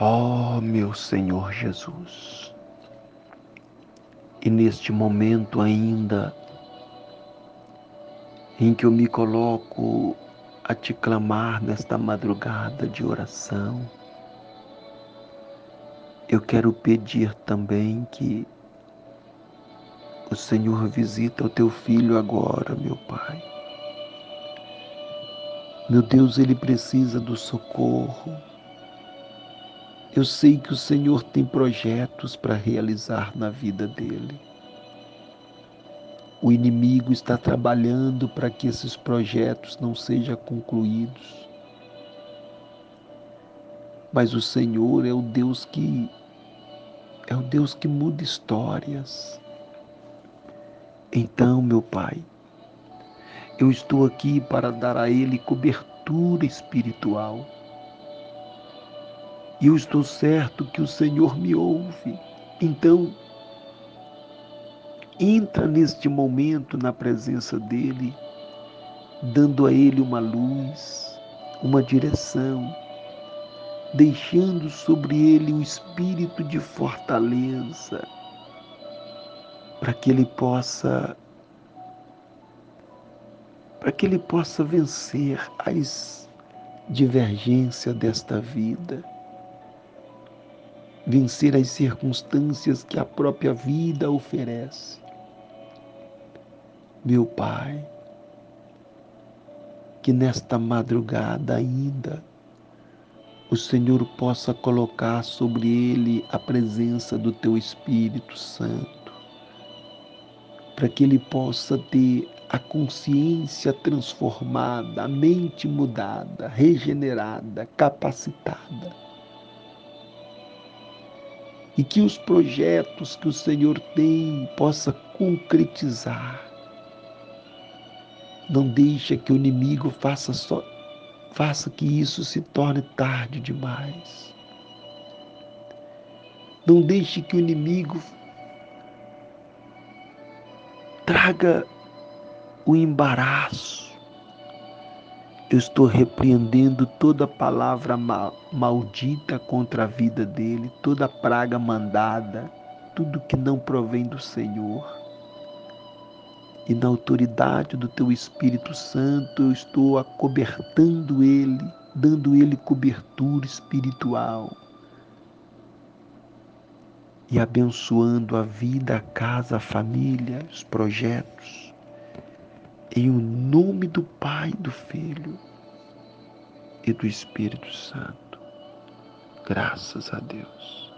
Ó oh, meu Senhor Jesus, e neste momento ainda em que eu me coloco a te clamar nesta madrugada de oração, eu quero pedir também que o Senhor visita o teu filho agora, meu Pai. Meu Deus, ele precisa do socorro eu sei que o Senhor tem projetos para realizar na vida dele. O inimigo está trabalhando para que esses projetos não sejam concluídos. Mas o Senhor é o Deus que é o Deus que muda histórias. Então, meu Pai, eu estou aqui para dar a ele cobertura espiritual e eu estou certo que o Senhor me ouve. Então, entra neste momento na presença dEle, dando a Ele uma luz, uma direção, deixando sobre Ele um espírito de fortaleza, para que Ele possa para que ele possa vencer as divergências desta vida vencer as circunstâncias que a própria vida oferece. Meu Pai, que nesta madrugada ainda o Senhor possa colocar sobre ele a presença do teu Espírito Santo, para que ele possa ter a consciência transformada, a mente mudada, regenerada, capacitada e que os projetos que o Senhor tem possa concretizar. Não deixe que o inimigo faça só faça que isso se torne tarde demais. Não deixe que o inimigo traga o embaraço, eu estou repreendendo toda palavra mal, maldita contra a vida dele, toda praga mandada, tudo que não provém do Senhor. E na autoridade do teu Espírito Santo, eu estou acobertando ele, dando ele cobertura espiritual e abençoando a vida, a casa, a família, os projetos em o nome do Pai, do Filho e do Espírito Santo. Graças a Deus.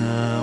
Na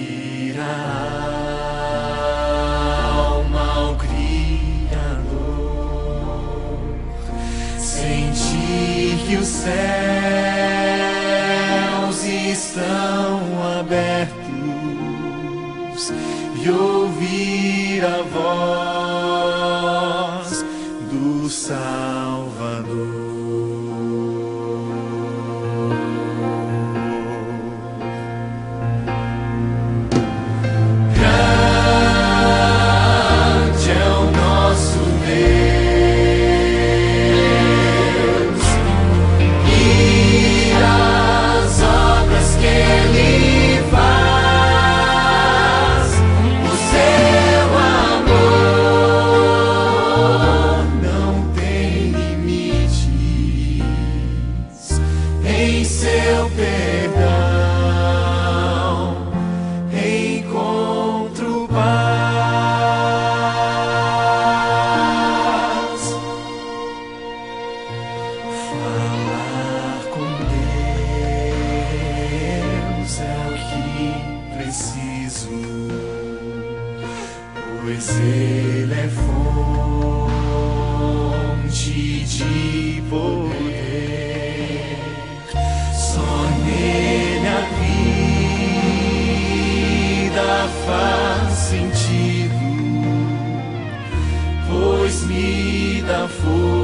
céus estão abertos e ouvir a voz do Salvador. de poder. Só nele a vida faz sentido, pois me dá força.